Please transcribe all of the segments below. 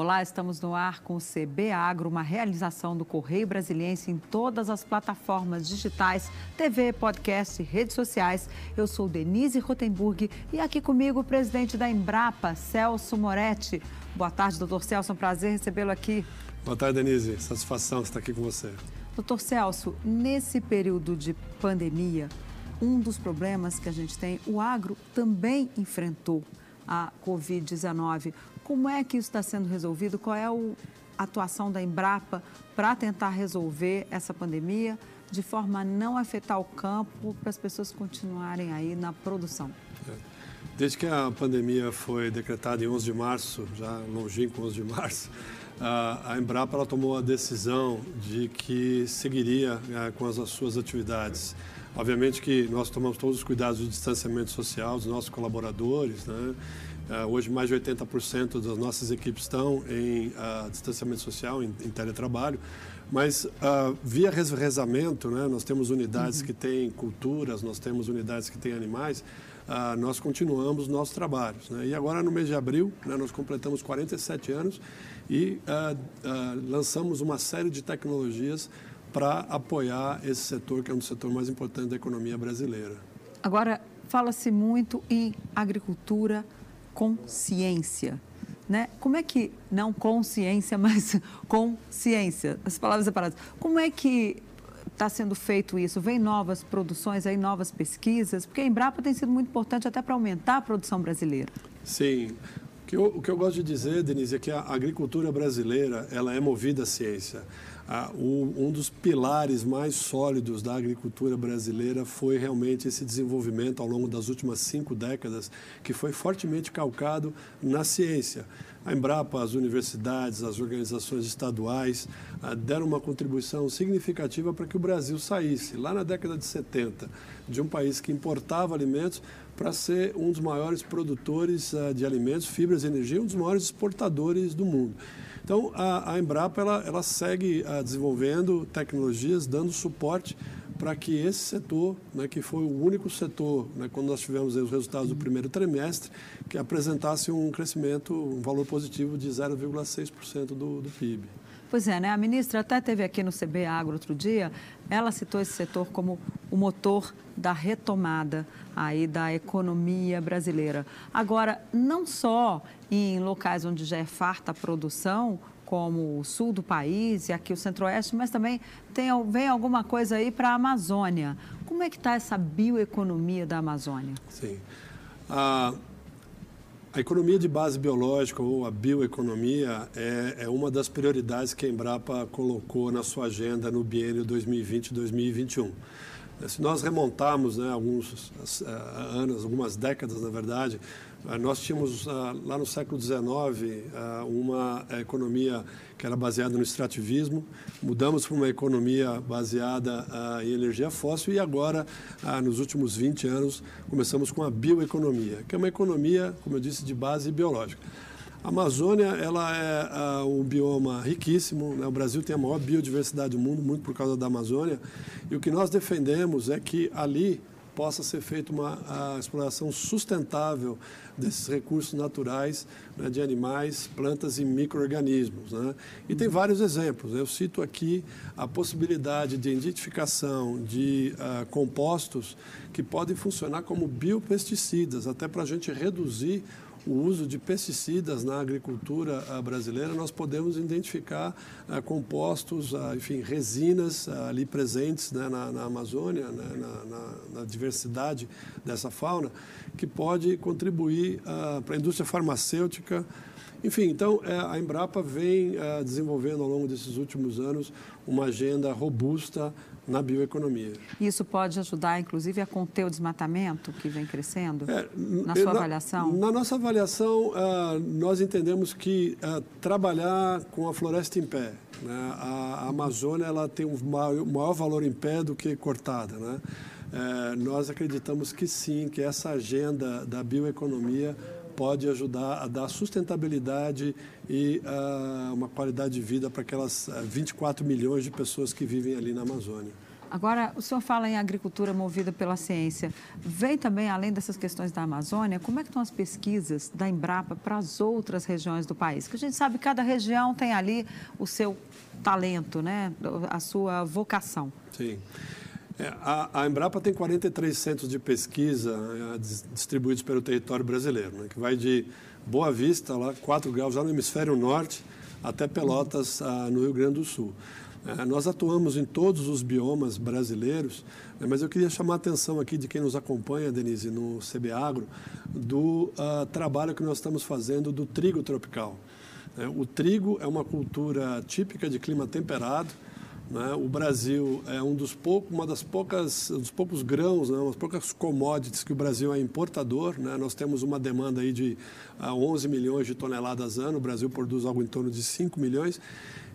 Olá, estamos no ar com o CB Agro, uma realização do Correio Brasiliense em todas as plataformas digitais, TV, podcast, redes sociais. Eu sou Denise Rotenburg e aqui comigo o presidente da Embrapa, Celso Moretti. Boa tarde, doutor Celso, é um prazer recebê-lo aqui. Boa tarde, Denise. Satisfação estar aqui com você. Doutor Celso, nesse período de pandemia, um dos problemas que a gente tem, o agro também enfrentou a Covid-19. Como é que isso está sendo resolvido? Qual é a atuação da Embrapa para tentar resolver essa pandemia de forma a não afetar o campo, para as pessoas continuarem aí na produção? É. Desde que a pandemia foi decretada em 11 de março, já longínquo 11 de março, a Embrapa tomou a decisão de que seguiria é, com as suas atividades. Obviamente que nós tomamos todos os cuidados do distanciamento social dos nossos colaboradores, né? Uh, hoje, mais de 80% das nossas equipes estão em uh, distanciamento social, em, em teletrabalho. Mas, uh, via revezamento, né, nós temos unidades uhum. que têm culturas, nós temos unidades que têm animais, nós continuamos nossos trabalhos. Né? E agora, no mês de abril, né, nós completamos 47 anos e lançamos uma série de tecnologias para apoiar esse setor, que é um dos setores mais importantes da economia brasileira. Agora, fala-se muito em agricultura consciência. Né? Como é que, não consciência, mas consciência, as palavras separadas. Como é que está sendo feito isso? Vem novas produções, aí novas pesquisas? Porque a Embrapa tem sido muito importante até para aumentar a produção brasileira. Sim. O que, eu, o que eu gosto de dizer, Denise, é que a agricultura brasileira ela é movida à ciência o, um dos pilares mais sólidos da agricultura brasileira foi realmente esse desenvolvimento ao longo das últimas cinco décadas, que foi fortemente calcado na ciência. A Embrapa, as universidades, as organizações estaduais ah, deram uma contribuição significativa para que o Brasil saísse, lá na década de 70, de um país que importava alimentos para ser um dos maiores produtores ah, de alimentos, fibras e energia, um dos maiores exportadores do mundo. Então, a, Embrapa ela, ela segue ah, desenvolvendo tecnologias, dando suporte para que esse setor, né, que foi o único setor, né, quando nós tivemos os resultados do primeiro trimestre, que apresentasse um crescimento, um valor positivo de 0,6% do, do PIB. Pois é, né? A ministra até teve aqui no CB Agro outro dia, ela citou esse setor como o motor da retomada aí da economia brasileira. Agora, não só em locais onde já é farta a produção, como o sul do país e aqui o centro-oeste, mas também tem, vem alguma coisa aí para a Amazônia. Como é que está essa bioeconomia da Amazônia? Sim. Ah, a economia de base biológica ou a bioeconomia é, é, uma das prioridades que a Embrapa colocou na sua agenda no biênio 2020-2021. Se nós remontarmos né, alguns uh, anos, algumas décadas, na verdade, uh, nós tínhamos uh, lá no século XIX uma economia que era baseada no extrativismo, mudamos para uma economia baseada em energia fóssil e agora, nos últimos 20 anos, começamos com a bioeconomia, que é uma economia, como eu disse, de base biológica. A Amazônia ela é uh, um bioma riquíssimo. Né? O Brasil tem a maior biodiversidade do mundo, muito por causa da Amazônia. E o que nós defendemos é que ali possa ser feita uma exploração sustentável desses recursos naturais né, de animais, plantas e micro-organismos. Né? E tem vários exemplos. Eu cito aqui a possibilidade de identificação de uh, compostos que podem funcionar como biopesticidas, até para a gente reduzir o uso de pesticidas na agricultura ah, brasileira, nós podemos identificar ah, compostos, ah, enfim, resinas ali presentes né, na, na, Amazônia, né, na, na, na, diversidade dessa fauna, que pode contribuir para a indústria farmacêutica. Enfim, então é, a Embrapa vem desenvolvendo ao longo desses últimos anos uma agenda robusta na bioeconomia. Isso pode ajudar, inclusive, a conter o desmatamento que vem crescendo? É, na sua na, avaliação? Na nossa avaliação, uh, nós entendemos que trabalhar com a floresta em pé, né, a, a Amazônia ela tem um maior, valor em pé do que cortada. Né? Nós acreditamos que sim, que essa agenda da bioeconomia pode ajudar a dar sustentabilidade e uh, uma qualidade de vida para aquelas 24 milhões de pessoas que vivem ali na Amazônia. Agora, o senhor fala em agricultura movida pela ciência. Vem também, além dessas questões da Amazônia, como é que estão as pesquisas da Embrapa para as outras regiões do país? Que a gente sabe que cada região tem ali o seu talento, né? a sua vocação. Sim. É, a, a, Embrapa tem 43 centros de pesquisa é, distribuídos pelo território brasileiro, né, que vai de Boa Vista, lá 4 graus, já no hemisfério norte, até Pelotas, ah, no Rio Grande do Sul. É, nós atuamos em todos os biomas brasileiros, né, mas eu queria chamar a atenção aqui de quem nos acompanha, Denise, no CBAgro, do uh, trabalho que nós estamos fazendo do trigo tropical. É, o trigo é uma cultura típica de clima temperado, né? O Brasil é um dos poucos, uma das poucas, dos poucos grãos, né? umas poucas commodities que o Brasil é importador. Né? Nós temos uma demanda aí de 11 ah, milhões de toneladas ano, o Brasil produz algo em torno de 5 milhões.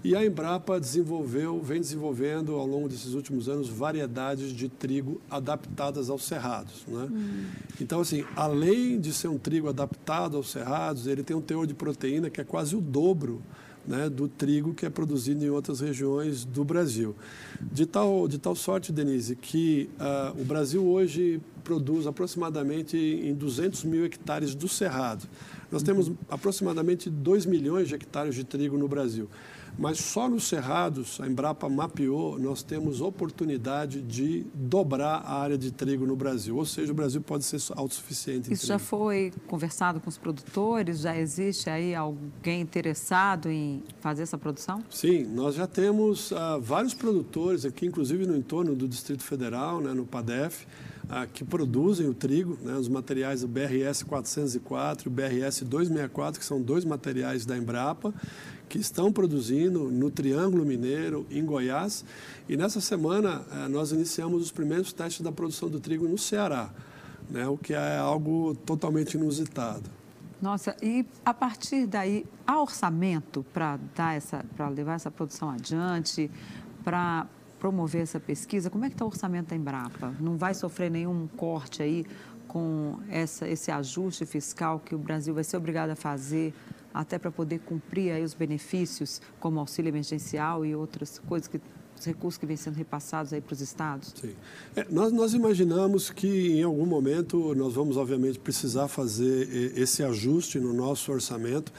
E a Embrapa desenvolveu, vem desenvolvendo ao longo desses últimos anos variedades de trigo adaptadas aos cerrados. Né? Hum. Então, assim, além de ser um trigo adaptado aos cerrados, ele tem um teor de proteína que é quase o dobro né, do trigo que é produzido em outras regiões do Brasil. De tal, de tal sorte, Denise, que uh, o Brasil hoje produz aproximadamente em 200 mil hectares do cerrado. Nós temos aproximadamente 2 milhões de hectares de trigo no Brasil. Mas só nos cerrados, a Embrapa mapeou, nós temos oportunidade de dobrar a área de trigo no Brasil. Ou seja, o Brasil pode ser autossuficiente. Isso já foi conversado com os produtores? Já existe aí alguém interessado em fazer essa produção? Sim, nós já temos uh, vários produtores aqui, inclusive no entorno do Distrito Federal, né, no PADEF, uh, que produzem o trigo, né, os materiais do BRS 404 e o BRS 264, que são dois materiais da Embrapa que estão produzindo no Triângulo Mineiro, em Goiás. E nessa semana eh, nós iniciamos os primeiros testes da produção do trigo no Ceará, né, o que é algo totalmente inusitado. Nossa, e a partir daí, há orçamento para dar essa, para levar essa produção adiante, para promover essa pesquisa? Como é que está o orçamento da Embrapa? Não vai sofrer nenhum corte aí com essa, esse ajuste fiscal que o Brasil vai ser obrigado a fazer até para poder cumprir aí os benefícios, como auxílio emergencial e outras coisas que os recursos que vêm sendo repassados aí para os estados? Sim. É, nós, nós imaginamos que em algum momento nós vamos, obviamente, precisar fazer esse ajuste no nosso orçamento.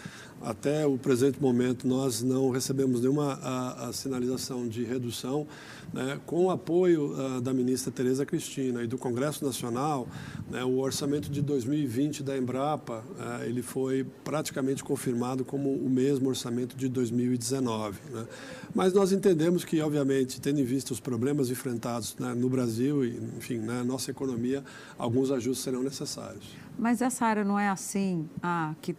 Até o presente momento, nós não recebemos nenhuma a, a sinalização de redução. Né? Com o apoio a, ah, da ministra Tereza Cristina e do Congresso Nacional, né, o orçamento de 2020 da Embrapa ah, ele foi praticamente confirmado como o mesmo orçamento de 2019. Né? Mas nós entendemos que, obviamente, tendo em vista os problemas enfrentados né, no Brasil e, enfim, na né, nossa economia, alguns ajustes serão necessários. Mas essa área não é assim, ah, que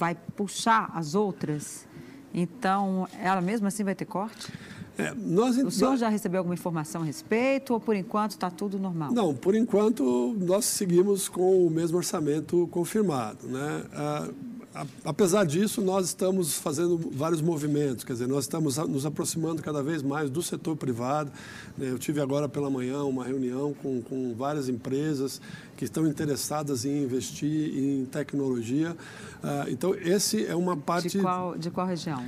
vai puxar as outras, então ela mesmo assim vai ter corte? É, nós, o senhor já recebeu alguma informação a respeito ou por enquanto está tudo normal? Não, por enquanto nós seguimos com o mesmo orçamento confirmado. Né? Ah, apesar disso, nós estamos fazendo vários movimentos, quer dizer, nós estamos nos aproximando cada vez mais do setor privado. Né? Eu tive agora pela manhã uma reunião com, com várias empresas que estão interessadas em investir em tecnologia. Ah, então, esse é uma parte... De qual, de qual região?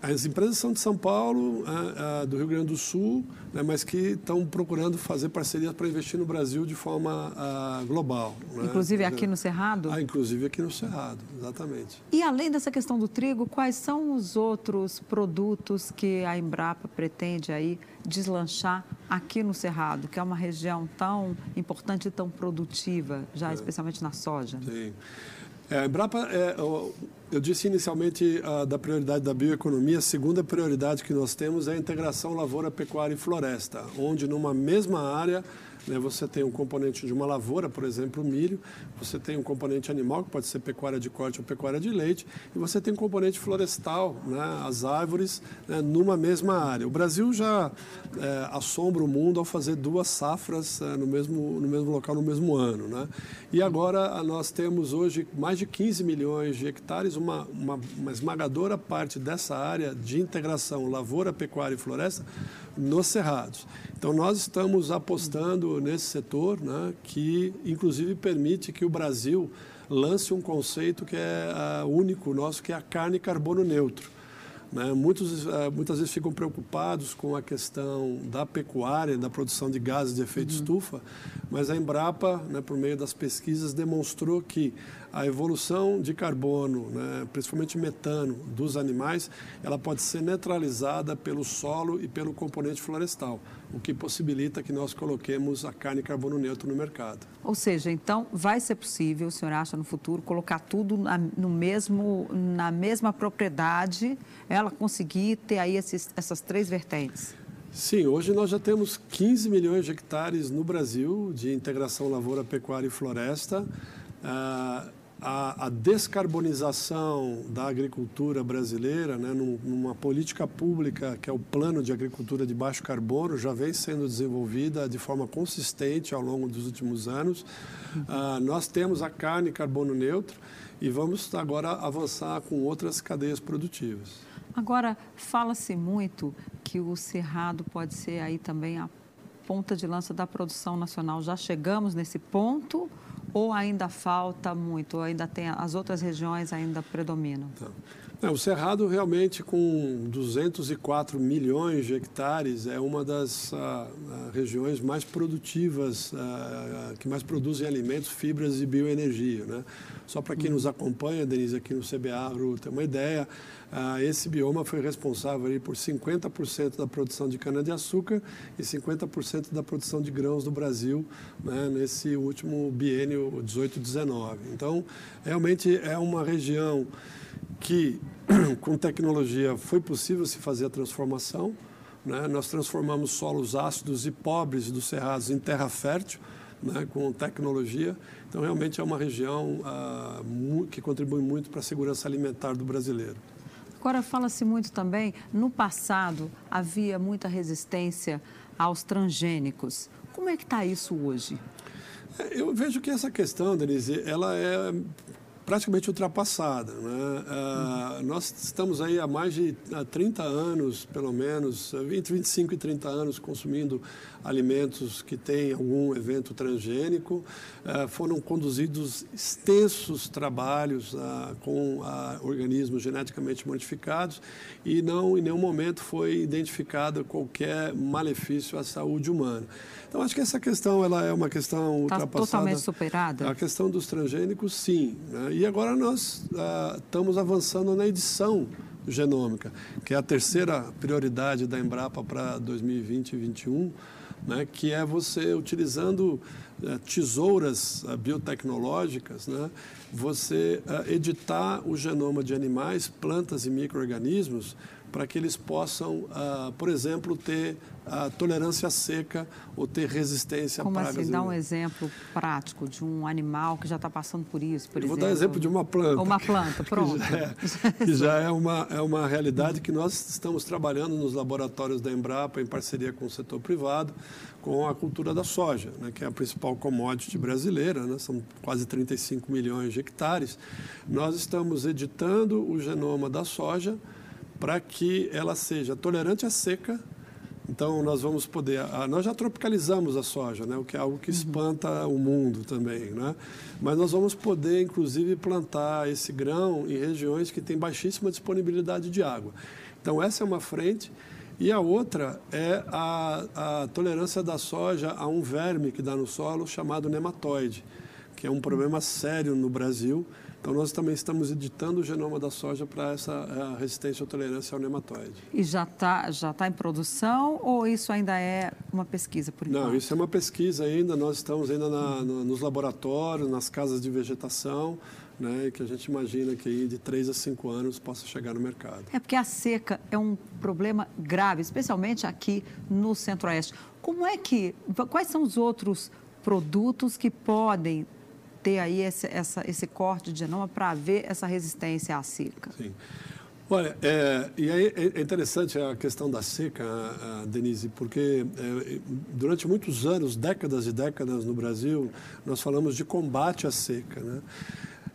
As empresas são de São Paulo, a, a, do Rio Grande do Sul, né, mas que estão procurando fazer parcerias para investir no Brasil de forma a, global. Né? Inclusive aqui no Cerrado? Ah, inclusive aqui no Cerrado, exatamente. E além dessa questão do trigo, quais são os outros produtos que a Embrapa pretende aí deslanchar aqui no Cerrado, que é uma região tão importante e tão produtiva, já é. especialmente na soja? Sim. É, a Embrapa, é, eu disse inicialmente uh, da prioridade da bioeconomia, a segunda prioridade que nós temos é a integração lavoura, pecuária e floresta, onde numa mesma área? Você tem um componente de uma lavoura, por exemplo, o milho, você tem um componente animal, que pode ser pecuária de corte ou pecuária de leite, e você tem um componente florestal, né? as árvores, né? numa mesma área. O Brasil já é, assombra o mundo ao fazer duas safras é, no, mesmo, no mesmo local, no mesmo ano. Né? E agora nós temos hoje mais de 15 milhões de hectares, uma, uma, uma esmagadora parte dessa área de integração lavoura, pecuária e floresta nos cerrados. Então, nós estamos apostando nesse setor, né, que inclusive permite que o Brasil lance um conceito que é uh, único nosso, que é a carne carbono neutro. Né? Muitos, uh, muitas vezes ficam preocupados com a questão da pecuária, da produção de gases de efeito uhum. estufa, mas a Embrapa, né, por meio das pesquisas, demonstrou que a evolução de carbono, né, principalmente metano, dos animais, ela pode ser neutralizada pelo solo e pelo componente florestal, o que possibilita que nós coloquemos a carne carbono neutro no mercado. Ou seja, então vai ser possível, o senhor acha no futuro, colocar tudo na, no mesmo, na mesma propriedade, ela conseguir ter aí esses, essas três vertentes? Sim, hoje nós já temos 15 milhões de hectares no Brasil de integração lavoura, pecuária e floresta. Ah, a, a, descarbonização da agricultura brasileira, né, numa política pública que é o Plano de Agricultura de Baixo Carbono, já vem sendo desenvolvida de forma consistente ao longo dos últimos anos. Uh, nós temos a carne carbono neutro e vamos agora avançar com outras cadeias produtivas. Agora, fala-se muito que o cerrado pode ser aí também a ponta de lança da produção nacional. Já chegamos nesse ponto ou ainda falta muito, ou ainda tem as outras regiões ainda predominam? Tá. Não, o Cerrado realmente com 204 milhões de hectares é uma das uh, regiões mais produtivas, uh, que mais produzem alimentos, fibras e bioenergia. Né? Só para quem uhum. nos acompanha, Denise, aqui no CBAgro, ter uma ideia, uh, esse bioma foi responsável aí por 50% da produção de cana-de-açúcar e 50% da produção de grãos do Brasil né, nesse último biênio 18-19. Então, realmente é uma região que com tecnologia foi possível se fazer a transformação. Né? Nós transformamos solos ácidos e pobres dos cerrados em terra fértil, né? com tecnologia. Então, realmente é uma região ah, que contribui muito para a segurança alimentar do brasileiro. Agora, fala-se muito também, no passado havia muita resistência aos transgênicos. Como é que está isso hoje? É, eu vejo que essa questão, Denise, ela é praticamente ultrapassada. Né? Ah, nós estamos aí há mais de 30 anos, pelo menos, entre 25 e 30 anos, consumindo alimentos que têm algum evento transgênico. Ah, foram conduzidos extensos trabalhos ah, com organismos geneticamente modificados e não em nenhum momento foi identificado qualquer malefício à saúde humana. Então, acho que essa questão ela é uma questão tá ultrapassada. totalmente superada? A questão dos transgênicos, sim. Né? E agora nós ah, estamos avançando na edição genômica, que é a terceira prioridade da Embrapa para 2020 e 2021, né? que é você, utilizando eh, tesouras ah, biotecnológicas, né? você ah, editar o genoma de animais, plantas e micro-organismos para que eles possam, uh, por exemplo, ter a tolerância seca ou ter resistência Como a pragas. Como assim? Dá um exemplo prático de um animal que já está passando por isso, por Eu exemplo. Vou dar exemplo de uma planta. Uma planta, pronto. que já, é, que já é, uma, é uma realidade que nós estamos trabalhando nos laboratórios da Embrapa em parceria com o setor privado, com a cultura da soja, né, que é a principal commodity brasileira, né, são quase 35 milhões de hectares. Nós estamos editando o genoma da soja para que ela seja tolerante à seca. Então, nós vamos poder. nós já tropicalizamos a soja, né, o que é algo que uhum. espanta o mundo também. Né? Mas nós vamos poder, inclusive, plantar esse grão em regiões que têm baixíssima disponibilidade de água. Então, essa é uma frente. E a outra é a, a tolerância da soja a um verme que dá no solo chamado nematóide, que é um problema sério no Brasil então, nós também estamos editando o genoma da soja para essa eh, resistência ou tolerância ao nematóide. E já está já tá em produção ou isso ainda é uma pesquisa por enquanto? Não, isso é uma pesquisa ainda. Nós estamos ainda na, no, nos laboratórios, nas casas de vegetação, né, que a gente imagina que de três a cinco anos possa chegar no mercado. É porque a seca é um problema grave, especialmente aqui no Centro-Oeste. Como é que, quais são os outros produtos que podem ter aí esse, essa, esse corte de genoma para ver essa resistência à seca? Sim. Olha, é, e aí é interessante a questão da seca, Denise, porque é, durante muitos anos, décadas e décadas no Brasil, nós falamos de combate à seca, né?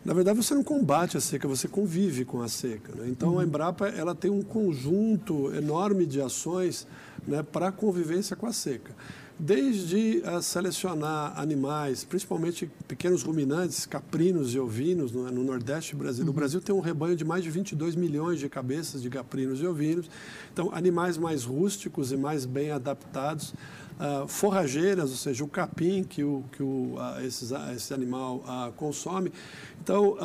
Na verdade, você não combate a seca, você convive com a seca. Né? Então, uhum. a Embrapa ela tem um conjunto enorme de ações né, para a convivência com a seca. Desde uh, selecionar animais, principalmente pequenos ruminantes, caprinos e ovinos no, no Nordeste brasileiro. Uhum. O Brasil tem um rebanho de mais de 22 milhões de cabeças de caprinos e ovinos. Então, animais mais rústicos e mais bem adaptados uh, forrageiras, ou seja, o capim que, o, que o, esses, esse animal consome. Então,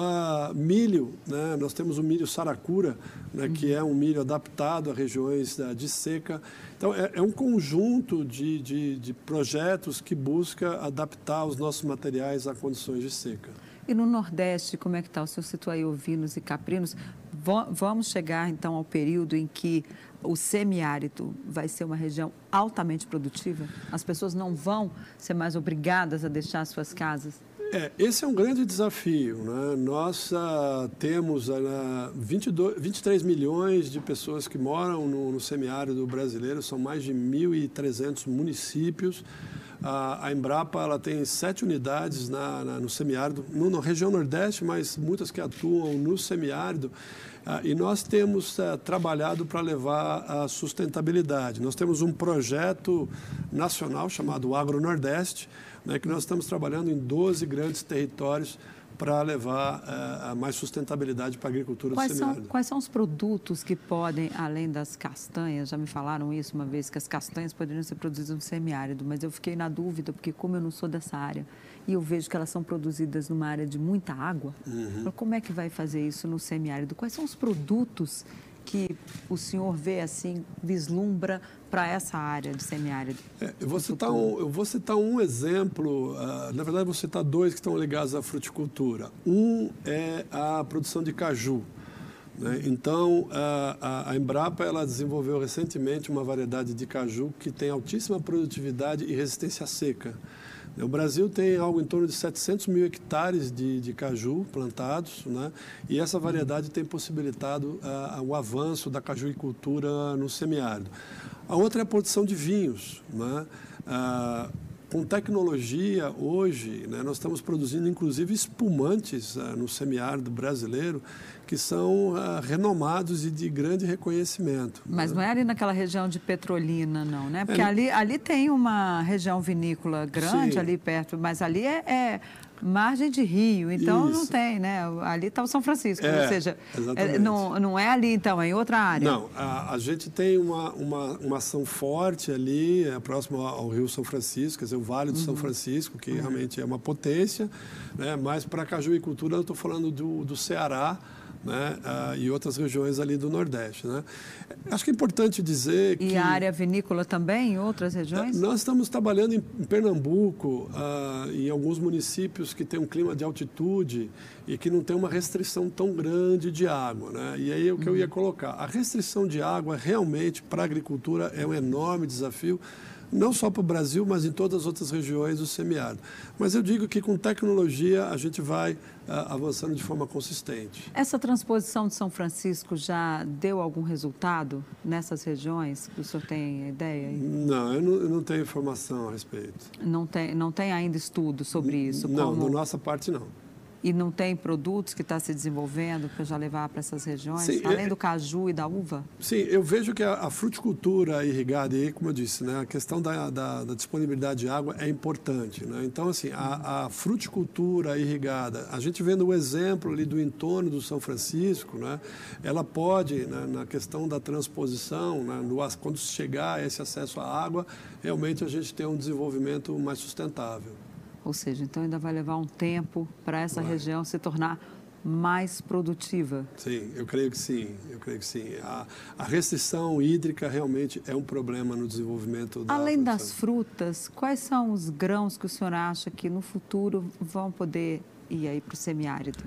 milho, né, nós temos o milho saracura, né, que é um milho adaptado a regiões de seca. Então, é, é um conjunto de, de, de projetos que busca adaptar os nossos materiais a condições de seca. E no Nordeste, como é que está? O senhor citou aí ovinos e caprinos. Vamos chegar, então, ao período em que o semiárido vai ser uma região altamente produtiva? As pessoas não vão ser mais obrigadas a deixar suas casas? É, esse é um grande desafio. Né? Nós uh, temos uh, 22, 23 milhões de pessoas que moram no, no semiárido brasileiro, são mais de 1.300 municípios. A, Embrapa ela tem sete unidades na, na no semiárido, no, na região Nordeste, mas muitas que atuam no semiárido. Ah, e nós temos ah, trabalhado para levar a sustentabilidade. Nós temos um projeto nacional chamado Agro Nordeste, né, que nós estamos trabalhando em 12 grandes territórios para levar uh, a mais sustentabilidade para a agricultura quais semiárida. São, quais são os produtos que podem, além das castanhas, já me falaram isso uma vez, que as castanhas poderiam ser produzidas no semiárido, mas eu fiquei na dúvida, porque como eu não sou dessa área, e eu vejo que elas são produzidas numa área de muita água, uhum. como é que vai fazer isso no semiárido? Quais são os produtos que o senhor vê assim, vislumbra para essa área de semiárido? É, eu, vou citar um, eu vou citar um exemplo, uh, na verdade vou citar dois que estão ligados à fruticultura. Um é a produção de caju. Né? Então, a, a, Embrapa ela desenvolveu recentemente uma variedade de caju que tem altíssima produtividade e resistência à seca. O Brasil tem algo em torno de 700 mil hectares de, de caju plantados, né? e essa variedade tem possibilitado uh, o avanço da cajuicultura no semiárido. A outra é a produção de vinhos. Né? Uh, com tecnologia, hoje, né, nós estamos produzindo inclusive espumantes uh, no semiárido brasileiro que são uh, renomados e de grande reconhecimento. Mas né? não é ali naquela região de Petrolina, não, né? Porque é, ali, ali tem uma região vinícola grande sim. ali perto, mas ali é, é margem de rio, então Isso. não tem, né? Ali está o São Francisco, é, ou seja, é, não, não é ali então, é em outra área. Não, a, a gente tem uma, uma, uma, ação forte ali, é, próximo ao Rio São Francisco, quer dizer, o Vale do uhum. São Francisco, que uhum. realmente é uma potência, né? mas para a cajuicultura eu estou falando do, do Ceará, né, uh, e outras regiões ali do Nordeste. Né? Acho que é importante dizer e que... E a área vinícola também, em outras regiões? nós estamos trabalhando em, Pernambuco, uh, em alguns municípios que têm um clima de altitude e que não tem uma restrição tão grande de água. Né? E aí é o que uhum. eu ia colocar. A restrição de água realmente para a agricultura é um enorme desafio, não só para o Brasil, mas em todas as outras regiões do semiárido. Mas eu digo que com tecnologia a gente vai uh, avançando de forma consistente. Essa transposição de São Francisco já deu algum resultado nessas regiões? O senhor tem ideia? Não, eu não, eu não tenho informação a respeito. Não tem, não tem ainda estudo sobre isso? Não, como... da nossa parte não e não tem produtos que está se desenvolvendo para já levar para essas regiões, sim, além é, do caju e da uva? Sim, eu vejo que a, a fruticultura irrigada, e como eu disse, né, a questão da, da, da, disponibilidade de água é importante. Né? Então, assim, a, a, fruticultura irrigada, a gente vendo o exemplo ali do entorno do São Francisco, né, ela pode, né, na questão da transposição, né, no, quando chegar esse acesso à água, realmente a gente tem um desenvolvimento mais sustentável. Ou seja, então ainda vai levar um tempo para essa vai. região se tornar mais produtiva. Sim, eu creio que sim, eu creio que sim. A, a restrição hídrica realmente é um problema no desenvolvimento da Além produção. das frutas, quais são os grãos que o senhor acha que no futuro vão poder ir aí para o semiárido?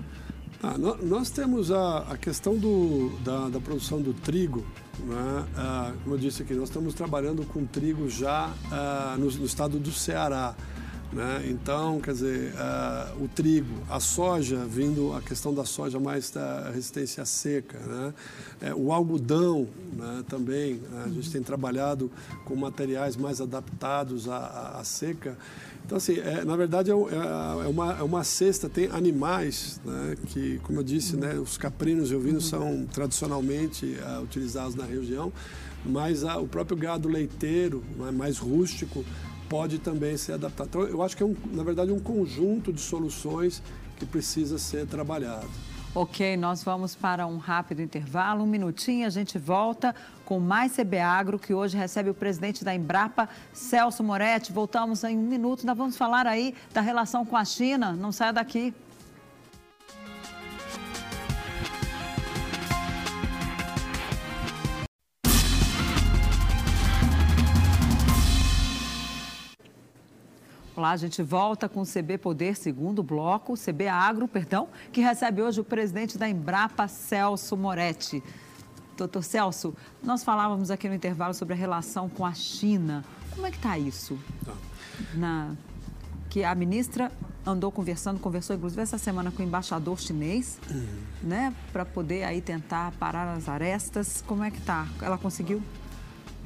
Ah, nós temos a, a questão do, da, da, produção do trigo. Né? Ah, como eu disse aqui, nós estamos trabalhando com trigo já ah, no, no estado do Ceará. Né? Então, quer dizer, uh, o trigo, a soja, vindo a questão da soja mais da resistência seca, né? É, o algodão né? também, né? a gente tem trabalhado com materiais mais adaptados à, à, à seca. Então, assim, é, na verdade é, é, é, uma, é uma cesta, tem animais né? que, como eu disse, né? os caprinos e ovinos são tradicionalmente uh, utilizados na região, mas uh, o próprio gado leiteiro, né? mais rústico, pode também ser adaptado. Então, eu acho que é, um, na verdade, um conjunto de soluções que precisa ser trabalhado. Ok, nós vamos para um rápido intervalo, um minutinho, a gente volta com mais CB Agro, que hoje recebe o presidente da Embrapa, Celso Moretti. Voltamos em um minuto, nós vamos falar aí da relação com a China. Não saia daqui. Olá, a gente volta com o CB Poder, segundo bloco, CB Agro, perdão, que recebe hoje o presidente da Embrapa, Celso Moretti. Doutor Celso, nós falávamos aqui no intervalo sobre a relação com a China. Como é que está isso? Tá. Na... Que a ministra andou conversando, conversou inclusive essa semana com o embaixador chinês, uhum. né, para poder aí tentar parar as arestas. Como é que está? Ela conseguiu?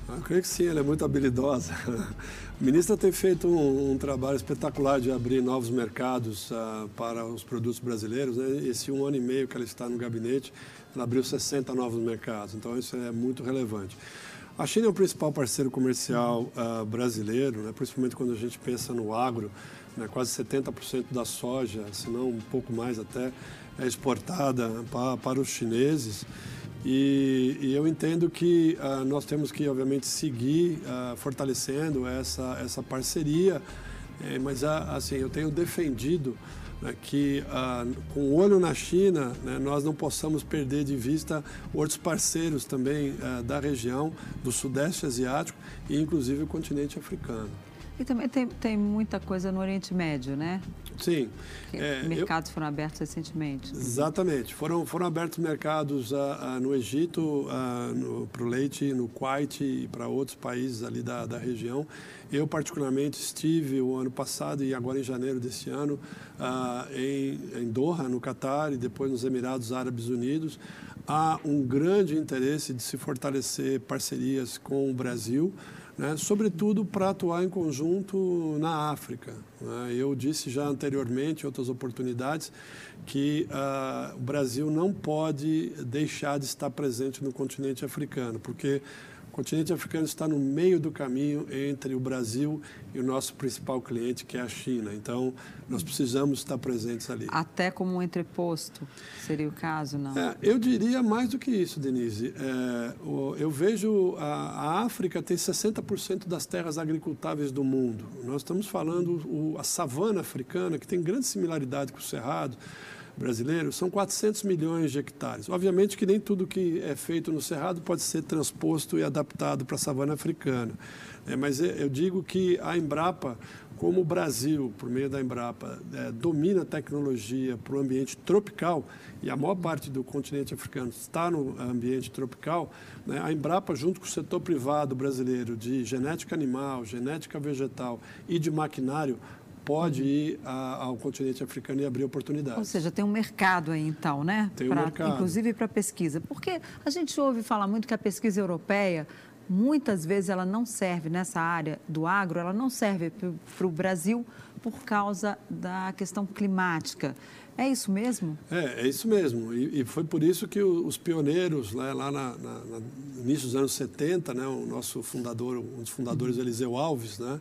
Eu creio que sim, ela é muito habilidosa. A ministra tem feito um, um trabalho espetacular de abrir novos mercados uh, para os produtos brasileiros. Né? Esse um ano e meio que ela está no gabinete, ela abriu 60 novos mercados, então isso é muito relevante. A China é o principal parceiro comercial uh, brasileiro, né? principalmente quando a gente pensa no agro. Né? Quase 70% da soja, se não um pouco mais até, é exportada para, para os chineses. E, e, eu entendo que uh, nós temos que, obviamente, seguir uh, fortalecendo essa, essa parceria, eh, mas, uh, assim, eu tenho defendido né, que, com o olho na China, né, nós não possamos perder de vista outros parceiros também da região, do Sudeste Asiático e, inclusive, o continente africano. E também tem, tem muita coisa no Oriente Médio, né? Sim. É, mercados eu... foram abertos recentemente. Exatamente. Foram, foram abertos mercados uh, uh, no Egito, para o leite, no Kuwait e para outros países ali da, da região. Eu, particularmente, estive o ano passado e agora em janeiro desse ano em, em Doha, no Catar, e depois nos Emirados Árabes Unidos. Há um grande interesse de se fortalecer parcerias com o Brasil né, sobretudo para atuar em conjunto na África. Né? Eu disse já anteriormente, em outras oportunidades, que uh, o Brasil não pode deixar de estar presente no continente africano, porque o continente africano está no meio do caminho entre o Brasil e o nosso principal cliente, que é a China. Então, nós precisamos estar presentes ali. Até como um entreposto seria o caso, não? É, eu diria mais do que isso, Denise. É, eu vejo a, a, África tem 60% das terras agricultáveis do mundo. Nós estamos falando o, a savana africana, que tem grande similaridade com o cerrado brasileiro, são 400 milhões de hectares. Obviamente que nem tudo que é feito no Cerrado pode ser transposto e adaptado para a savana africana. É, mas eu digo que a Embrapa, como o Brasil, por meio da Embrapa, é, domina a tecnologia para o ambiente tropical, e a maior parte do continente africano está no ambiente tropical, né, a Embrapa, junto com o setor privado brasileiro de genética animal, genética vegetal e de maquinário, pode ir a, ao continente africano e abrir oportunidades. Ou seja, tem um mercado aí então, né? Tem um mercado. Inclusive para pesquisa. Porque a gente ouve falar muito que a pesquisa europeia, muitas vezes ela não serve nessa área do agro, ela não serve para o Brasil por causa da questão climática. É isso mesmo? É, é isso mesmo. E, e foi por isso que os pioneiros, né, lá na, na, no início dos anos 70, né, o nosso fundador, um dos fundadores, Eliseu Alves, né,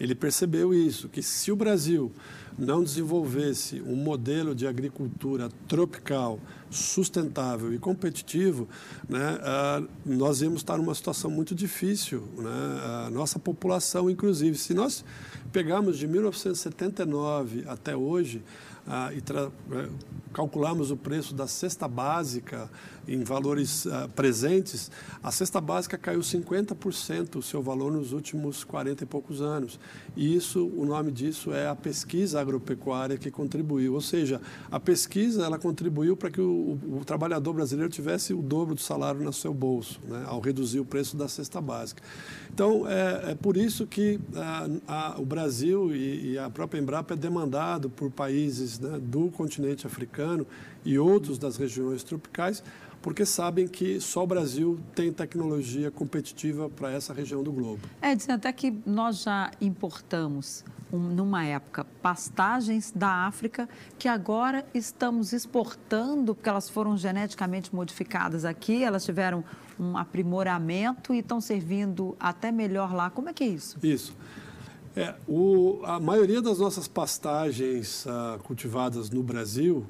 ele percebeu isso, que se o Brasil não desenvolvesse um modelo de agricultura tropical, sustentável e competitivo, né, uh, nós íamos estar numa situação muito difícil. Né, a nossa população, inclusive, se nós pegarmos de 1979 até hoje, ah, e é, calculamos o preço da cesta básica em valores ah, presentes, a cesta básica caiu 50% o seu valor nos últimos 40 e poucos anos. E isso, o nome disso é a pesquisa agropecuária que contribuiu. Ou seja, a pesquisa ela contribuiu para que o, o, trabalhador brasileiro tivesse o dobro do salário no seu bolso, né, ao reduzir o preço da cesta básica. Então, é, é por isso que ah, a, o Brasil e, e, a própria Embrapa é demandado por países né, do continente africano e outros das regiões tropicais, porque sabem que só o Brasil tem tecnologia competitiva para essa região do globo. É, dizendo até que nós já importamos um, numa época, pastagens da África que agora estamos exportando, porque elas foram geneticamente modificadas aqui, elas tiveram um aprimoramento e estão servindo até melhor lá. Como é que é isso? Isso. É, o, a maioria das nossas pastagens uh, cultivadas no Brasil,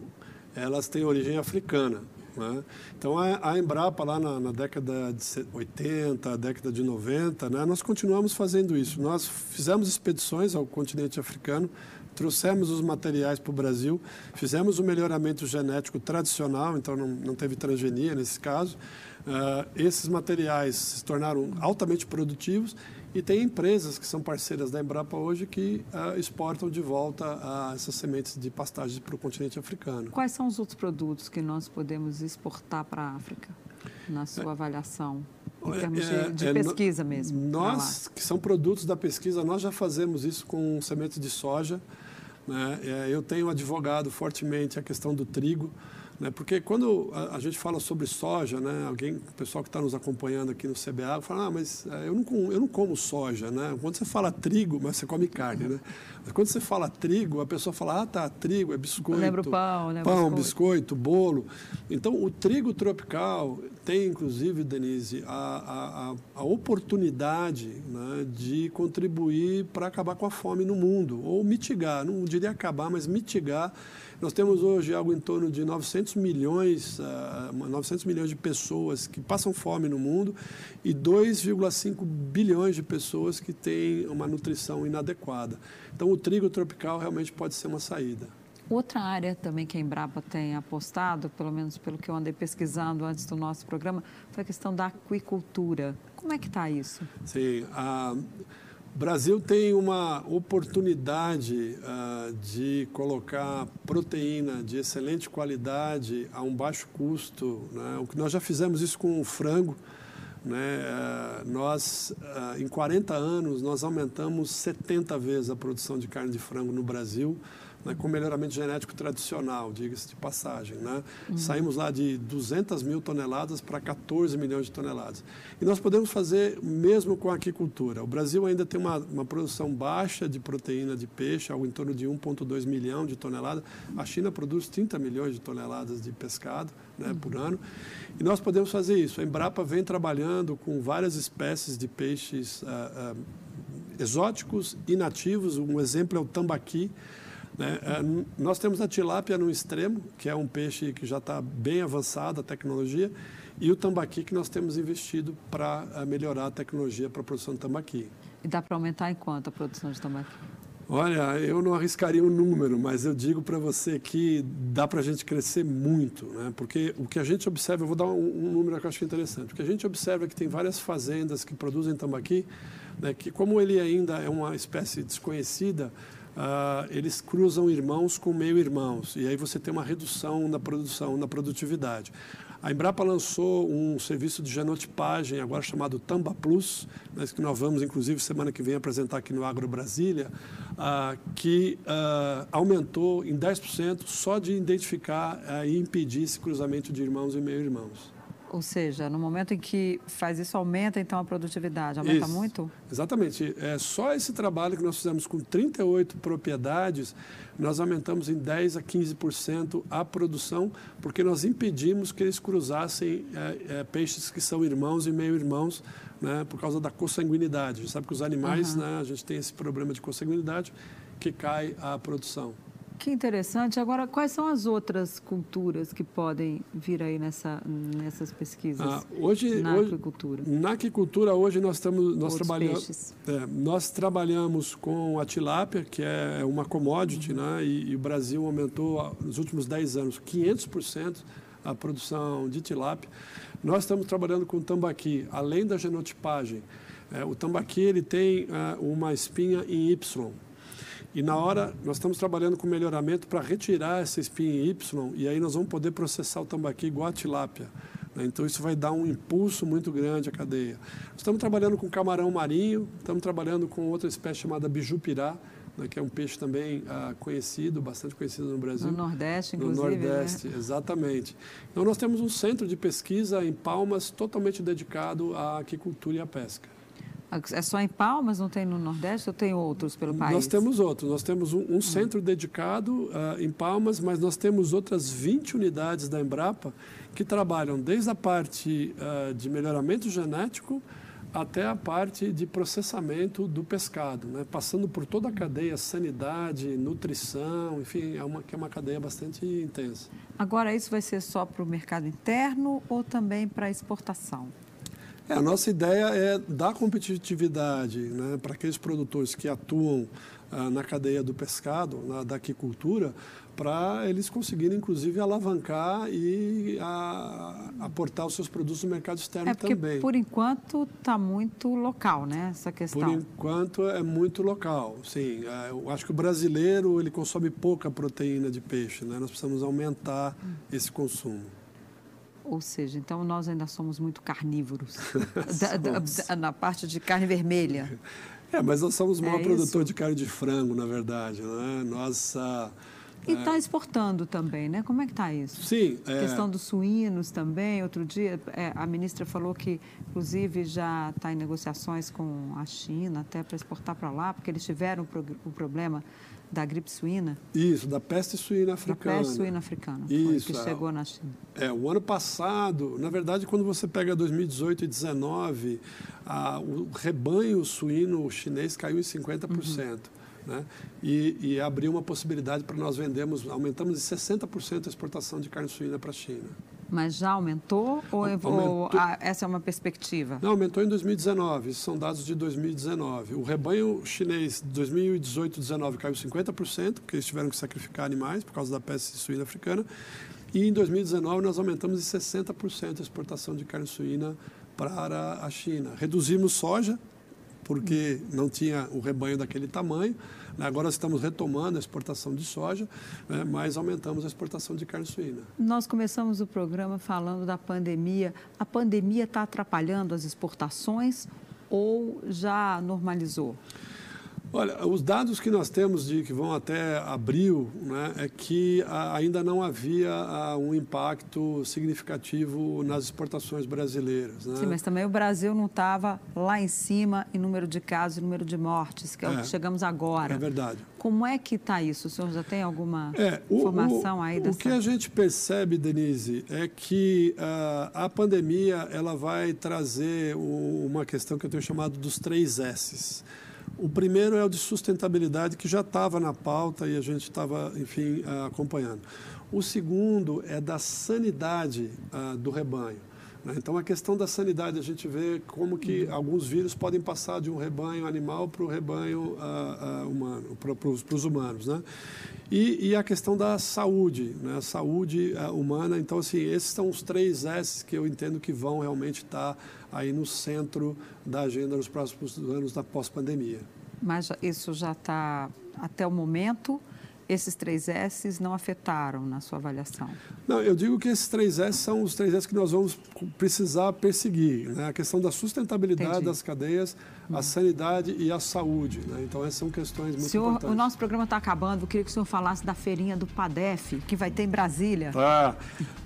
elas têm origem africana. Né? Então, a, a, Embrapa, lá na, na, década de 80, década de 90, né, nós continuamos fazendo isso. Nós fizemos expedições ao continente africano, trouxemos os materiais para o Brasil, fizemos o melhoramento genético tradicional, então não, não teve transgenia nesse caso. Uh, esses materiais se tornaram altamente produtivos e tem empresas que são parceiras da Embrapa hoje que uh, exportam de volta uh, essas sementes de pastagem para o continente africano. Quais são os outros produtos que nós podemos exportar para a África, na sua é, avaliação? Em termos é, de, de é, pesquisa mesmo. Nós, que são produtos da pesquisa, nós já fazemos isso com sementes de soja. Né? É, eu tenho advogado fortemente a questão do trigo. Né? Porque quando a, a, gente fala sobre soja, né? alguém, o pessoal que está nos acompanhando aqui no CBA, fala, ah, mas é, eu não, eu não como soja. Né? Quando você fala trigo, mas você come carne. Né? Mas quando você fala trigo, a pessoa fala, ah, tá, trigo é biscoito. Lembro pão, lembro Pão, biscoito. biscoito, bolo. Então, o trigo tropical tem, inclusive, Denise, a, a, a oportunidade né, de contribuir para acabar com a fome no mundo, ou mitigar, não diria acabar, mas mitigar nós temos hoje algo em torno de 900 milhões, uh, ah, 900 milhões de pessoas que passam fome no mundo e 2,5 bilhões de pessoas que têm uma nutrição inadequada. Então, o trigo tropical realmente pode ser uma saída. Outra área também que a Embrapa tem apostado, pelo menos pelo que eu andei pesquisando antes do nosso programa, foi a questão da aquicultura. Como é que está isso? Sim, a... O Brasil tem uma oportunidade uh, de colocar proteína de excelente qualidade a um baixo custo. Né? O que nós já fizemos isso com o frango. Né? Uh, nós, uh, em 40 anos, nós aumentamos 70 vezes a produção de carne de frango no Brasil né, com melhoramento genético tradicional, diga-se de passagem. Né? Uhum. Saímos lá de 200 mil toneladas para 14 milhões de toneladas. E nós podemos fazer mesmo com a aquicultura. O Brasil ainda tem uma, uma produção baixa de proteína de peixe, algo em torno de 1,2 milhão de toneladas. A China produz 30 milhões de toneladas de pescado né, uhum. por ano. E nós podemos fazer isso. A Embrapa vem trabalhando com várias espécies de peixes uh, uh, exóticos e nativos. Um exemplo é o tambaqui. Né? É, nós temos a tilápia no extremo, que é um peixe que já está bem avançado a tecnologia, e o tambaqui que nós temos investido para é, melhorar a tecnologia para a produção de tambaqui. E dá para aumentar em quanto a produção de tambaqui? Olha, eu não arriscaria um número, mas eu digo para você que dá para a gente crescer muito, né? porque o que a gente observa, eu vou dar um, um, número que eu acho interessante, o que a gente observa é que tem várias fazendas que produzem tambaqui, né, que como ele ainda é uma espécie desconhecida, Uh, eles cruzam irmãos com meio-irmãos, e aí você tem uma redução na produção, na produtividade. A Embrapa lançou um serviço de genotipagem, agora chamado Tamba Plus, né, que nós vamos, inclusive, semana que vem apresentar aqui no Agro Brasília, uh, que uh, aumentou em 10% só de identificar e impedir esse cruzamento de irmãos e meio-irmãos. Ou seja, no momento em que faz isso, aumenta então a produtividade? Aumenta isso, muito? Exatamente. É só esse trabalho que nós fizemos com 38 propriedades, nós aumentamos em 10 a 15% a produção, porque nós impedimos que eles cruzassem é, é, peixes que são irmãos e meio-irmãos, né, por causa da consanguinidade. A gente sabe que os animais, uhum. né, a gente tem esse problema de consanguinidade, que cai a produção. Que interessante. Agora, quais são as outras culturas que podem vir aí nessa, nessas pesquisas ah, hoje, na hoje, aquicultura? Na aquicultura, hoje nós, estamos, nós, trabalhamos, é, nós trabalhamos com a tilápia, que é uma commodity, uhum. né? E, e, o Brasil aumentou nos últimos 10 anos 500% a produção de tilápia. Nós estamos trabalhando com tambaqui, além da genotipagem. É, o tambaqui ele tem é, uma espinha em Y, e na hora, nós estamos trabalhando com melhoramento para retirar essa espinha Y e aí nós vamos poder processar o tambaqui igual a tilápia. Né? Então, isso vai dar um impulso muito grande à cadeia. Estamos trabalhando com camarão marinho, estamos trabalhando com outra espécie chamada bijupirá, né, que é um peixe também ah, conhecido, bastante conhecido no Brasil. No Nordeste, inclusive. No Nordeste, né? exatamente. Então, nós temos um centro de pesquisa em Palmas totalmente dedicado à aquicultura e à pesca. É só em Palmas, não tem no Nordeste ou tem outros pelo país? Nós temos outros. Nós temos um, um centro dedicado uh, em Palmas, mas nós temos outras 20 unidades da Embrapa que trabalham desde a parte uh, de melhoramento genético até a parte de processamento do pescado, né? passando por toda a cadeia, sanidade, nutrição, enfim, é uma, que é uma cadeia bastante intensa. Agora, isso vai ser só para o mercado interno ou também para exportação? É, a nossa ideia é dar competitividade né, para aqueles produtores que atuam ah, na cadeia do pescado, na, da aquicultura, para eles conseguirem, inclusive, alavancar e a, aportar os seus produtos no mercado externo é porque, também. Por enquanto, está muito local, né, essa questão? Por enquanto, é muito local, sim. É, eu acho que o brasileiro ele consome pouca proteína de peixe, né? nós precisamos aumentar hum. esse consumo. Ou seja, então nós ainda somos muito carnívoros, da, da, na parte de carne vermelha. É, mas nós somos o maior é produtor de carne de frango, na verdade. Né? Nossa. E está é... exportando também, né? Como é que está isso? Sim. A é... questão dos suínos também. Outro dia, é, a ministra falou que, inclusive, já está em negociações com a China até para exportar para lá, porque eles tiveram o problema da gripe suína? Isso, da peste suína africana. Da peste suína africana, Isso, que é, chegou na China. É, o ano passado, na verdade, quando você pega 2018 e 2019, a, o rebanho suíno chinês caiu em 50%. Uhum. Né? E, e, abriu uma possibilidade para nós vendermos, aumentamos em 60% a exportação de carne suína para a China. Mas já aumentou ou, aumentou, ou ah, essa é uma perspectiva? Não, aumentou em 2019. Esses são dados de 2019. O rebanho chinês de 2018 2019 caiu 50%, porque eles tiveram que sacrificar animais por causa da peste suína africana. E em 2019 nós aumentamos em 60% a exportação de carne suína para a China. Reduzimos soja, porque não tinha o rebanho daquele tamanho. Né? Agora estamos retomando a exportação de soja, né? mas aumentamos a exportação de carne suína. Nós começamos o programa falando da pandemia. A pandemia está atrapalhando as exportações ou já normalizou? Olha, os dados que nós temos de que vão até abril né, é que ainda não havia um impacto significativo nas exportações brasileiras. Né? Sim, mas também o Brasil não estava lá em cima em número de casos e número de mortes, que é, é, o que chegamos agora. É verdade. Como é que está isso? O senhor já tem alguma é, o, informação o, aí dessa... O que a gente percebe, Denise, é que uh, a pandemia ela vai trazer uma questão que eu tenho chamado dos três S's. O primeiro é o de sustentabilidade, que já estava na pauta e a gente estava, enfim, ah, acompanhando. O segundo é da sanidade uh, do rebanho. Né? Então, a questão da sanidade, a gente vê como que uhum. alguns vírus podem passar de um rebanho animal para o rebanho uh, uh, humano, para os humanos. Né? E, e, a questão da saúde, né? a saúde humana. Então, assim, esses são os três S que eu entendo que vão realmente estar tá aí no centro da agenda nos próximos anos da pós-pandemia. Mas isso já está, até o momento, esses três S's não afetaram na sua avaliação? Não, eu digo que esses três S são os três S que nós vamos precisar perseguir. Né? A questão da sustentabilidade Entendi. das cadeias, a uhum. sanidade e a saúde. Né? Então, essas são questões muito senhor, importantes. O nosso programa está acabando. Eu queria que o senhor falasse da feirinha do PADEF, que vai ter em Brasília. Ah,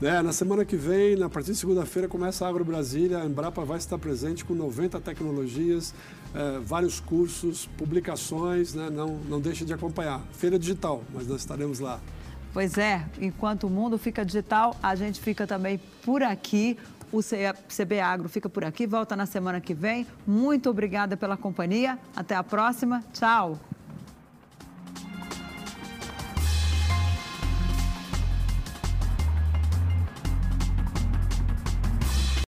né? Na semana que vem, a partir de segunda-feira, começa a Agro Brasília. A Embrapa vai estar presente com 90 tecnologias, eh, vários cursos, publicações. Né? Não, não deixe de acompanhar. Feira Digital, mas nós estaremos lá. Pois é, enquanto o mundo fica digital, a gente fica também por aqui. O CB Agro fica por aqui, volta na semana que vem. Muito obrigada pela companhia. Até a próxima. Tchau.